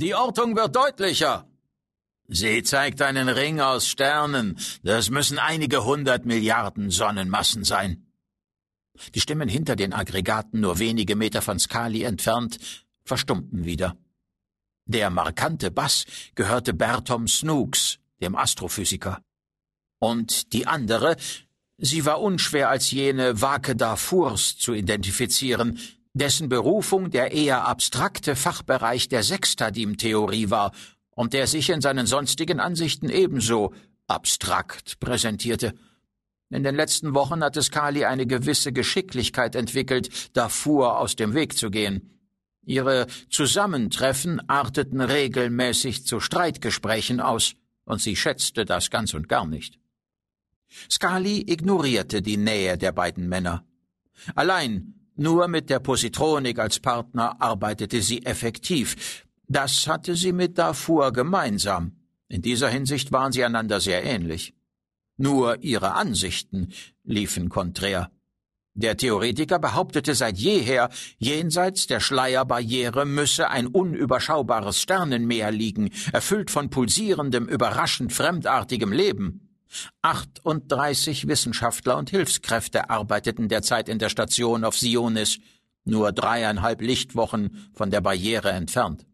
Die Ortung wird deutlicher. Sie zeigt einen Ring aus Sternen. Das müssen einige hundert Milliarden Sonnenmassen sein. Die Stimmen hinter den Aggregaten nur wenige Meter von Skali entfernt verstummten wieder. Der markante Bass gehörte Bertom Snooks, dem Astrophysiker. Und die andere, sie war unschwer als jene Wake Darfurs zu identifizieren, dessen Berufung der eher abstrakte Fachbereich der Sextadim-Theorie war und der sich in seinen sonstigen Ansichten ebenso abstrakt präsentierte. In den letzten Wochen hatte Skali eine gewisse Geschicklichkeit entwickelt, Darfur aus dem Weg zu gehen. Ihre Zusammentreffen arteten regelmäßig zu Streitgesprächen aus, und sie schätzte das ganz und gar nicht. Skali ignorierte die Nähe der beiden Männer. Allein nur mit der Positronik als Partner arbeitete sie effektiv. Das hatte sie mit Darfur gemeinsam. In dieser Hinsicht waren sie einander sehr ähnlich. Nur ihre Ansichten liefen konträr. Der Theoretiker behauptete seit jeher, jenseits der Schleierbarriere müsse ein unüberschaubares Sternenmeer liegen, erfüllt von pulsierendem, überraschend fremdartigem Leben. 38 Wissenschaftler und Hilfskräfte arbeiteten derzeit in der Station auf Sionis, nur dreieinhalb Lichtwochen von der Barriere entfernt.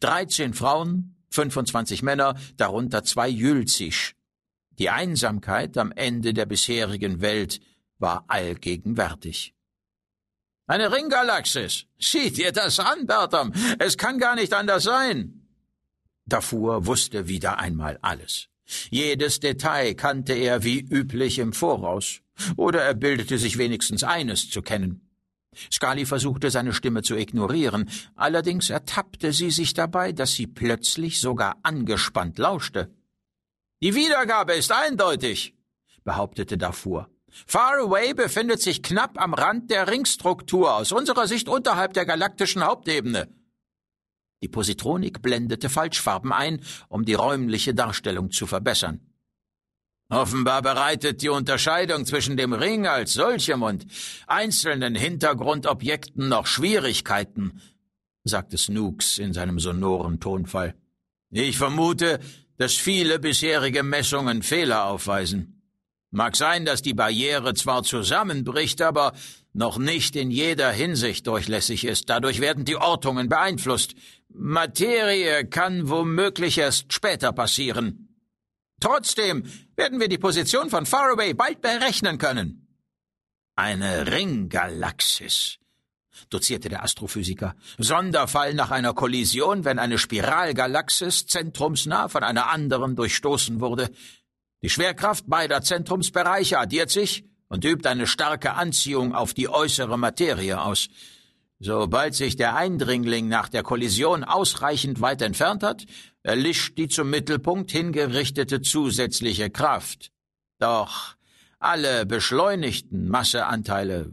13 Frauen, 25 Männer, darunter zwei Jülzisch, die Einsamkeit am Ende der bisherigen Welt war allgegenwärtig. Eine Ringgalaxis! Sieh dir das an, Bertram! Es kann gar nicht anders sein! Darfur wusste wieder einmal alles. Jedes Detail kannte er wie üblich im Voraus, oder er bildete sich wenigstens eines zu kennen. Skali versuchte seine Stimme zu ignorieren, allerdings ertappte sie sich dabei, dass sie plötzlich sogar angespannt lauschte. Die Wiedergabe ist eindeutig, behauptete Darfur. Faraway befindet sich knapp am Rand der Ringstruktur, aus unserer Sicht unterhalb der galaktischen Hauptebene. Die Positronik blendete Falschfarben ein, um die räumliche Darstellung zu verbessern. Offenbar bereitet die Unterscheidung zwischen dem Ring als solchem und einzelnen Hintergrundobjekten noch Schwierigkeiten, sagte Snooks in seinem sonoren Tonfall. Ich vermute, dass viele bisherige Messungen Fehler aufweisen. Mag sein, dass die Barriere zwar zusammenbricht, aber noch nicht in jeder Hinsicht durchlässig ist. Dadurch werden die Ortungen beeinflusst. Materie kann womöglich erst später passieren. Trotzdem werden wir die Position von Faraway bald berechnen können. Eine Ringgalaxis dozierte der Astrophysiker. Sonderfall nach einer Kollision, wenn eine Spiralgalaxis zentrumsnah von einer anderen durchstoßen wurde. Die Schwerkraft beider Zentrumsbereiche addiert sich und übt eine starke Anziehung auf die äußere Materie aus. Sobald sich der Eindringling nach der Kollision ausreichend weit entfernt hat, erlischt die zum Mittelpunkt hingerichtete zusätzliche Kraft. Doch alle beschleunigten Masseanteile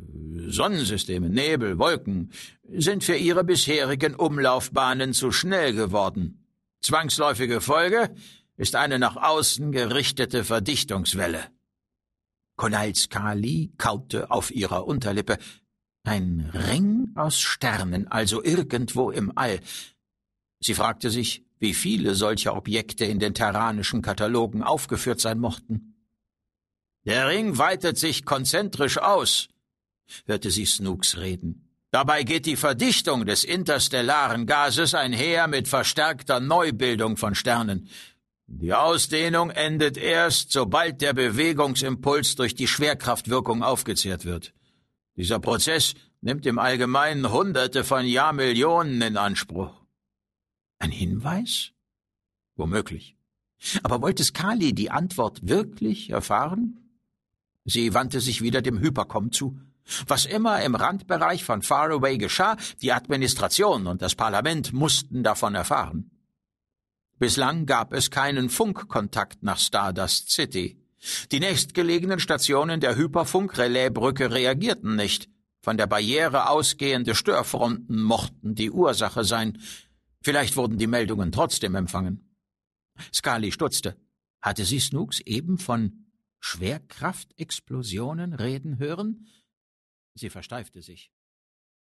Sonnensysteme, Nebel, Wolken sind für ihre bisherigen Umlaufbahnen zu schnell geworden. Zwangsläufige Folge ist eine nach außen gerichtete Verdichtungswelle. Konalskali kaute auf ihrer Unterlippe. Ein Ring aus Sternen, also irgendwo im All. Sie fragte sich, wie viele solcher Objekte in den terranischen Katalogen aufgeführt sein mochten. Der Ring weitet sich konzentrisch aus, hörte sie Snooks reden. Dabei geht die Verdichtung des interstellaren Gases einher mit verstärkter Neubildung von Sternen. Die Ausdehnung endet erst, sobald der Bewegungsimpuls durch die Schwerkraftwirkung aufgezehrt wird. Dieser Prozess nimmt im Allgemeinen Hunderte von Jahrmillionen in Anspruch. Ein Hinweis? Womöglich. Aber wollte Skali die Antwort wirklich erfahren? Sie wandte sich wieder dem Hyperkom zu. Was immer im Randbereich von Faraway geschah, die Administration und das Parlament mussten davon erfahren. Bislang gab es keinen Funkkontakt nach Stardust City. Die nächstgelegenen Stationen der Hyperfunk-Relaisbrücke reagierten nicht. Von der Barriere ausgehende Störfronten mochten die Ursache sein. Vielleicht wurden die Meldungen trotzdem empfangen. Scully stutzte. Hatte sie Snooks eben von Schwerkraftexplosionen reden hören? Sie versteifte sich.